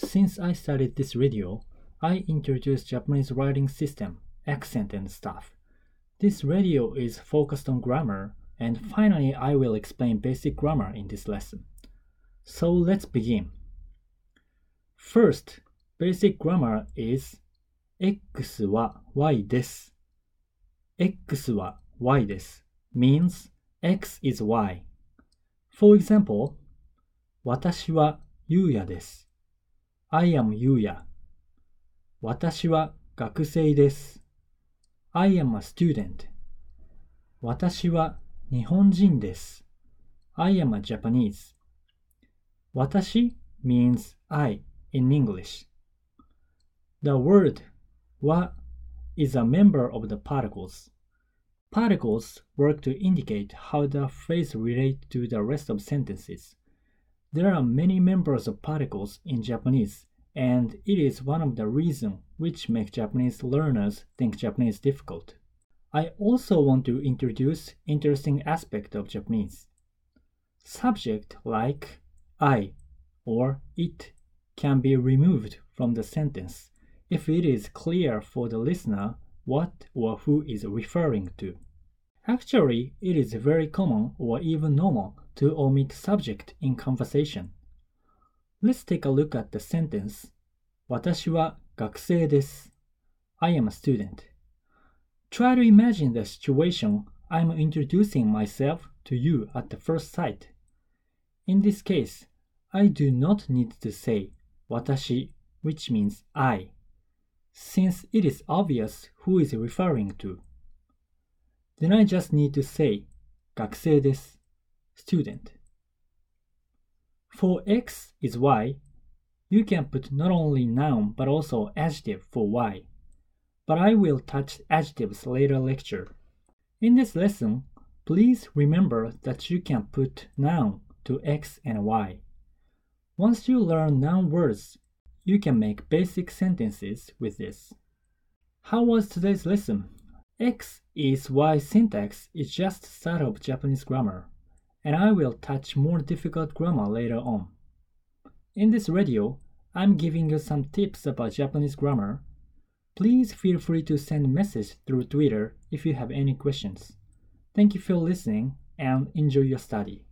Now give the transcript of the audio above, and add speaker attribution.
Speaker 1: Since I started this radio, I introduced Japanese writing system, accent and stuff. This radio is focused on grammar, and finally I will explain basic grammar in this lesson. So let's begin. First, basic grammar is X は Y です。X は Y です。means X is Y. For example, 私はゆうやです。 I am ゆうや。私は学生です。I am a student. 私は日本人です。I am a Japanese. 私 means I in English. The word は is a member of the particles. Particles work to indicate how the phrase relates to the rest of sentences. There are many members of particles in Japanese, and it is one of the reasons which make Japanese learners think Japanese difficult. I also want to introduce interesting aspect of Japanese. Subject like I or it can be removed from the sentence if it is clear for the listener what or who is referring to. Actually, it is very common or even normal to omit subject in conversation. Let's take a look at the sentence 私は学生です。I am a student. Try to imagine the situation I'm introducing myself to you at the first sight. In this case, I do not need to say 私 which means I, since it is obvious who is referring to. Then I just need to say 学生です。student. For X is Y, you can put not only noun but also adjective for Y. But I will touch adjectives later lecture. In this lesson, please remember that you can put noun to X and Y. Once you learn noun words, you can make basic sentences with this. How was today's lesson? X is Y syntax is just start of Japanese grammar, and I will touch more difficult grammar later on. In this radio, I'm giving you some tips about Japanese grammar. Please feel free to send message through Twitter if you have any questions. Thank you for listening and enjoy your study.